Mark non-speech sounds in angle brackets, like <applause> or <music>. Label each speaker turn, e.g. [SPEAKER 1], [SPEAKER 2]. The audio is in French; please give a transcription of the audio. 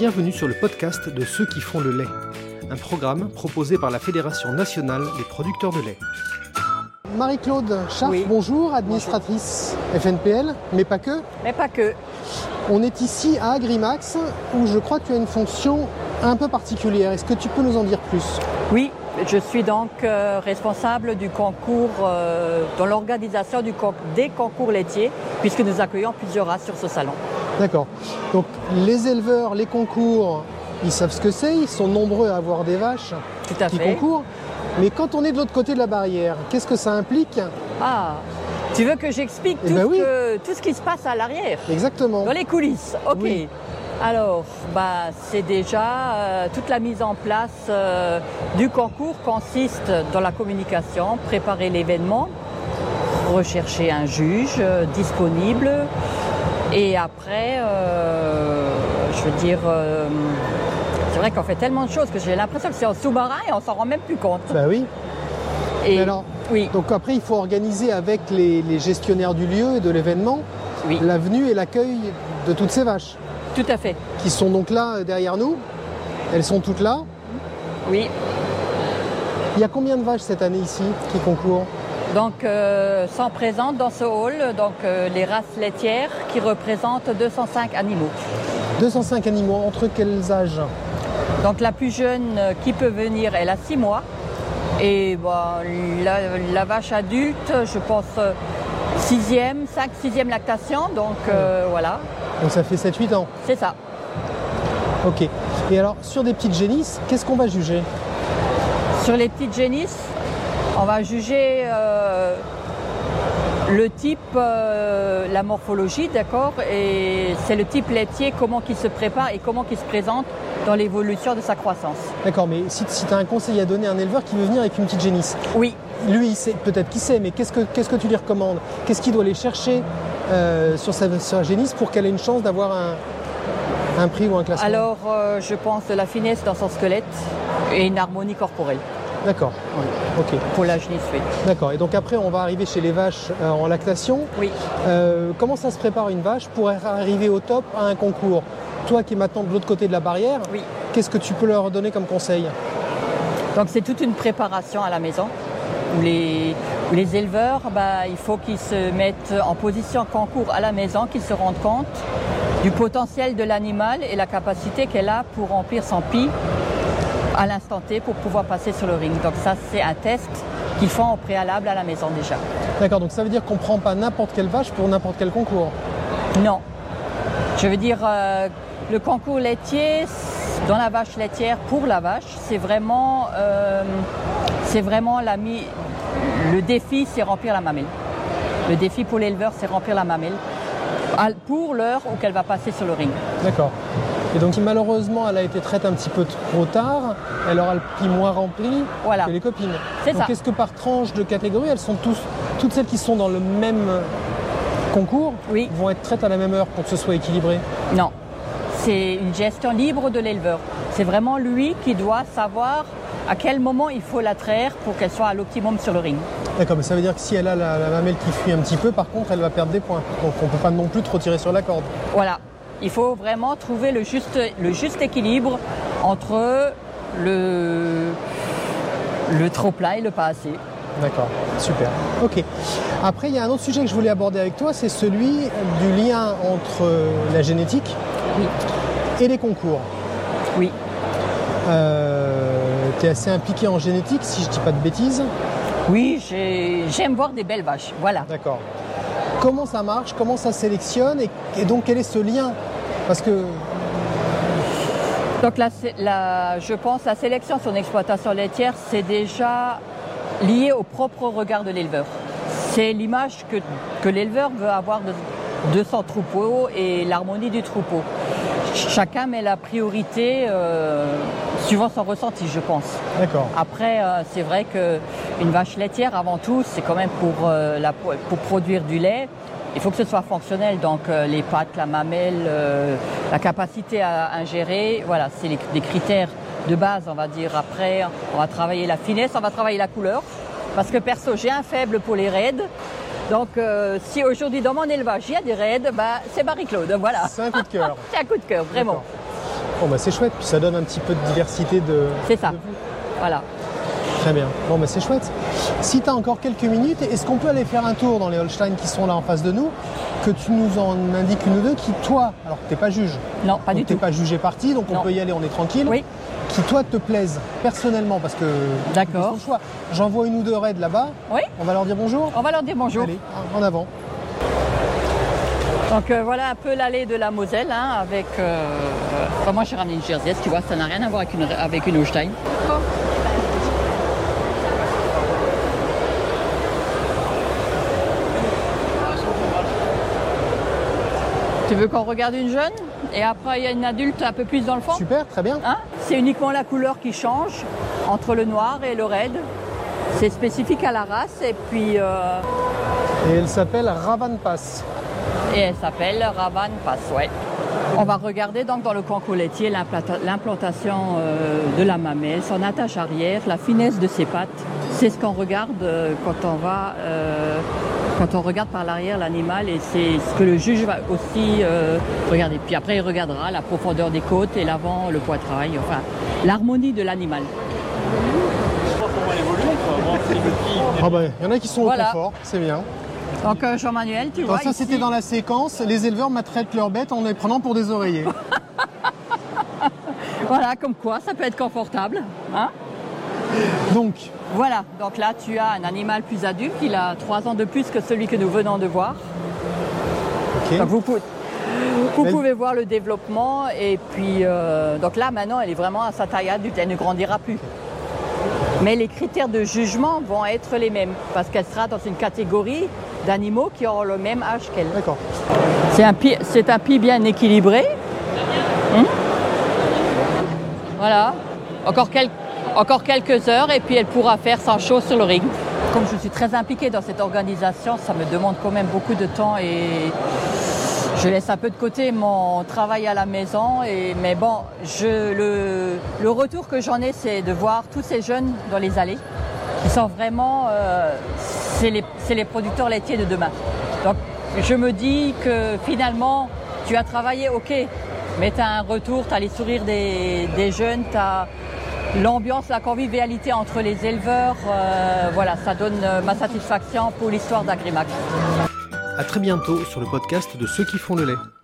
[SPEAKER 1] Bienvenue sur le podcast de ceux qui font le lait, un programme proposé par la Fédération nationale des producteurs de lait. Marie-Claude Schaff,
[SPEAKER 2] Oui.
[SPEAKER 1] bonjour, administratrice FNPL, mais pas que.
[SPEAKER 2] Mais pas que.
[SPEAKER 1] On est ici à Agrimax où je crois que tu as une fonction un peu particulière. Est-ce que tu peux nous en dire plus?
[SPEAKER 2] Oui, je suis donc euh, responsable du concours, euh, dans l'organisation des concours laitiers, puisque nous accueillons plusieurs races sur ce salon.
[SPEAKER 1] D'accord. Donc les éleveurs, les concours, ils savent ce que c'est, ils sont nombreux à avoir des vaches
[SPEAKER 2] Tout à
[SPEAKER 1] qui
[SPEAKER 2] fait.
[SPEAKER 1] concourent. Mais quand on est de l'autre côté de la barrière, qu'est-ce que ça implique
[SPEAKER 2] Ah, tu veux que j'explique
[SPEAKER 1] Eh
[SPEAKER 2] tout,
[SPEAKER 1] ben
[SPEAKER 2] ce
[SPEAKER 1] oui.
[SPEAKER 2] que- tout ce qui se passe à l'arrière,
[SPEAKER 1] Exactement.
[SPEAKER 2] dans les coulisses Ok.
[SPEAKER 1] Oui.
[SPEAKER 2] Alors, bah, c'est déjà euh, toute la mise en place euh, du concours consiste dans la communication, préparer l'événement, rechercher un juge euh, disponible et après, euh, je veux dire, euh, c'est vrai qu'on fait tellement de choses que j'ai l'impression que c'est en sous-marin et on s'en rend même plus compte.
[SPEAKER 1] Bah oui.
[SPEAKER 2] Et
[SPEAKER 1] Mais alors,
[SPEAKER 2] oui,
[SPEAKER 1] donc après, il faut organiser avec les, les gestionnaires du lieu et de l'événement
[SPEAKER 2] oui,
[SPEAKER 1] la venue et l'accueil de toutes ces vaches,
[SPEAKER 2] tout à fait.
[SPEAKER 1] qui sont donc là euh, derrière nous. Elles sont toutes là.
[SPEAKER 2] Oui.
[SPEAKER 1] Il y a combien de vaches cette année ici qui concourent?
[SPEAKER 2] Donc, euh, sont présentes dans ce hall donc, euh, les races laitières qui représentent 205 animaux.
[SPEAKER 1] 205 animaux, entre quels âges?
[SPEAKER 2] Donc, la plus jeune euh, qui peut venir, elle a 6 mois. Et la, la vache adulte, je pense, 6e, 5, 6e lactation. Donc, euh, voilà,
[SPEAKER 1] Donc ça fait 7-8 ans.
[SPEAKER 2] c'est ça.
[SPEAKER 1] Ok. Et alors, sur des petites génisses, qu'est-ce qu'on va juger?
[SPEAKER 2] Sur les petites génisses, on va juger euh, le type, euh, la morphologie, d'accord Et c'est le type laitier, comment il se prépare et comment il se présente dans l'évolution de sa croissance.
[SPEAKER 1] D'accord, mais si, tu as un conseil à donner à un éleveur qui veut venir avec une petite génisse,
[SPEAKER 2] Oui,
[SPEAKER 1] lui, peut-être qu'il sait, mais qu'est-ce que, tu lui recommandes? Qu'est-ce qu'il doit aller chercher euh, sur, sa, sur sa génisse pour qu'elle ait une chance d'avoir un, un prix ou un classement?
[SPEAKER 2] Alors euh, je pense de la finesse dans son squelette et une harmonie corporelle
[SPEAKER 1] D'accord. Ok.
[SPEAKER 2] pour la génisse, oui.
[SPEAKER 1] D'accord. Et donc après, on va arriver chez les vaches euh, en lactation.
[SPEAKER 2] Oui.
[SPEAKER 1] Euh, comment ça se prépare une vache pour arriver au top à un concours? Toi qui es maintenant de l'autre côté de la barrière,
[SPEAKER 2] Oui.
[SPEAKER 1] qu'est-ce que tu peux leur donner comme conseil?
[SPEAKER 2] Donc c'est toute une préparation à la maison où les, où les éleveurs, bah, il faut qu'ils se mettent en position concours à la maison, qu'ils se rendent compte du potentiel de l'animal et la capacité qu'elle a pour remplir son pis à l'instant T pour pouvoir passer sur le ring. Donc ça c'est un test qu'ils font au préalable à la maison déjà.
[SPEAKER 1] D'accord, donc ça veut dire qu'on ne prend pas n'importe quelle vache pour n'importe quel concours.
[SPEAKER 2] Non. Je veux dire, euh, le concours laitier, dans la vache laitière, pour la vache, c'est vraiment, euh, c'est vraiment la mi- le défi, c'est remplir la mamelle. Le défi pour l'éleveur, c'est remplir la mamelle pour l'heure où qu'elle va passer sur le ring.
[SPEAKER 1] D'accord. Et donc si malheureusement elle a été traite un petit peu trop tard, elle aura le prix moins rempli
[SPEAKER 2] Voilà.
[SPEAKER 1] que les copines.
[SPEAKER 2] C'est
[SPEAKER 1] donc
[SPEAKER 2] ça.
[SPEAKER 1] est-ce que par tranche de catégorie, elles sont tous, toutes celles qui sont dans le même concours
[SPEAKER 2] Oui.
[SPEAKER 1] vont être traites à la même heure pour que ce soit équilibré?
[SPEAKER 2] Non. C'est une gestion libre de l'éleveur. C'est vraiment lui qui doit savoir à quel moment il faut la traire pour qu'elle soit à l'optimum sur le ring.
[SPEAKER 1] D'accord, mais ça veut dire que si elle a la, la mamelle qui fuit un petit peu, par contre, elle va perdre des points. Donc on ne peut pas non plus trop tirer sur la corde.
[SPEAKER 2] Voilà. Il faut vraiment trouver le juste, le juste équilibre entre le, le trop plein et le pas assez.
[SPEAKER 1] D'accord, super. Ok. Après, il y a un autre sujet que je voulais aborder avec toi, c'est celui du lien entre la génétique
[SPEAKER 2] Oui.
[SPEAKER 1] et les concours.
[SPEAKER 2] Oui.
[SPEAKER 1] Tu es assez impliqué en génétique, si je ne dis pas de bêtises.
[SPEAKER 2] Oui, j'ai- j'aime voir des belles vaches. Voilà.
[SPEAKER 1] D'accord. Comment ça marche Comment ça sélectionne et, et donc quel est ce lien? Parce que
[SPEAKER 2] Donc la, sé- la- je pense la sélection sur une exploitation laitière, c'est déjà lié au propre regard de l'éleveur. C'est l'image que, que l'éleveur veut avoir de, de son troupeau et l'harmonie du troupeau. Ch- Chacun met la priorité euh, suivant son ressenti, je pense.
[SPEAKER 1] d'accord.
[SPEAKER 2] Après, euh, c'est vrai qu'une vache laitière, avant tout, c'est quand même pour, euh, la- pour produire du lait. Il faut que ce soit fonctionnel, donc les pattes, la mamelle, la capacité à ingérer, voilà, c'est les- des critères de base, on va dire. Après, on va travailler la finesse, on va travailler la couleur, parce que perso, j'ai un faible pour les raids. Donc, euh, si aujourd'hui dans mon élevage il y a des raids, bah, c'est Marie-Claude, voilà.
[SPEAKER 1] C'est un coup de cœur. <laughs>
[SPEAKER 2] C'est un coup de cœur, vraiment.
[SPEAKER 1] Bon, bah, c'est chouette, puis ça donne un petit peu de diversité de.
[SPEAKER 2] C'est ça.
[SPEAKER 1] de.
[SPEAKER 2] Voilà.
[SPEAKER 1] Très bien. Bon, bah, c'est chouette. Si tu as encore quelques minutes, est-ce qu'on peut aller faire un tour dans les Holstein qui sont là en face de nous Que tu nous en indiques une ou deux qui, toi, alors que tu pas juge,
[SPEAKER 2] Non, pas du
[SPEAKER 1] tu
[SPEAKER 2] tout.
[SPEAKER 1] pas jugé parti, donc on
[SPEAKER 2] Non.
[SPEAKER 1] peut y aller, on est tranquille.
[SPEAKER 2] Oui.
[SPEAKER 1] Qui, toi, te plaisent personnellement, parce que.
[SPEAKER 2] D'accord.
[SPEAKER 1] c'est ton choix. J'envoie une ou deux raids là-bas.
[SPEAKER 2] Oui.
[SPEAKER 1] On va leur dire bonjour.
[SPEAKER 2] On va leur dire bonjour.
[SPEAKER 1] Allez, en avant.
[SPEAKER 2] Donc euh, voilà un peu l'allée de la Moselle hein, avec. Euh, enfin, moi j'ai ramené une Jersey, tu vois, ça n'a rien à voir avec une, avec une Holstein. Tu veux qu'on regarde une jeune? Et après il y a une adulte un peu plus dans le fond?
[SPEAKER 1] Super, très bien.
[SPEAKER 2] Hein? C'est uniquement la couleur qui change entre le noir et le red. C'est spécifique à la race et puis euh,
[SPEAKER 1] Et elle s'appelle Ravan Pass.
[SPEAKER 2] et elle s'appelle Ravan Pass, ouais. On va regarder donc dans le concours laitier l'implanta- l'implantation euh, de la mamelle, son attache arrière, la finesse de ses pattes. C'est ce qu'on regarde euh, quand on va, quand on regarde par l'arrière l'animal et c'est ce que le juge va aussi euh, regarder. Puis après il regardera la profondeur des côtes et l'avant, le poitrail, enfin l'harmonie de l'animal.
[SPEAKER 1] Ah bah, il y en a qui sont
[SPEAKER 2] Voilà.
[SPEAKER 1] au confort, c'est bien.
[SPEAKER 2] Donc euh, Jean-Manuel, tu vois
[SPEAKER 1] ça, c'était dans la séquence. Les éleveurs maltraitent leurs bêtes en les prenant pour des oreillers. <laughs>
[SPEAKER 2] Voilà, comme quoi ça peut être confortable. Hein
[SPEAKER 1] Donc,
[SPEAKER 2] Voilà, donc là tu as un animal plus adulte, il a trois ans de plus que celui que nous venons de voir. Donc vous, pouvez, vous
[SPEAKER 1] Elle-
[SPEAKER 2] pouvez voir le développement et puis euh, donc là maintenant elle est vraiment à sa taille adulte, elle ne grandira plus. Mais les critères de jugement vont être les mêmes parce qu'elle sera dans une catégorie d'animaux qui auront le même âge qu'elle.
[SPEAKER 1] D'accord.
[SPEAKER 2] C'est un pied, c'est un pied bien équilibré. Hum. voilà. Encore, quel- encore quelques heures et puis elle pourra faire sa chose sur le ring. Comme je suis très impliquée dans cette organisation, ça me demande quand même beaucoup de temps et je laisse un peu de côté mon travail à la maison. Mais bon, le, retour que j'en ai, c'est de voir tous ces jeunes dans les allées qui sont vraiment, euh, c'est les, c'est les producteurs laitiers de demain. Donc je me dis que finalement, tu as travaillé, ok, mais tu as un retour, tu as les sourires des, des jeunes, tu as l'ambiance, la convivialité entre les éleveurs. euh, voilà, ça donne euh, ma satisfaction pour l'histoire d'Agrimax.
[SPEAKER 1] À très bientôt sur le podcast de ceux qui font le lait.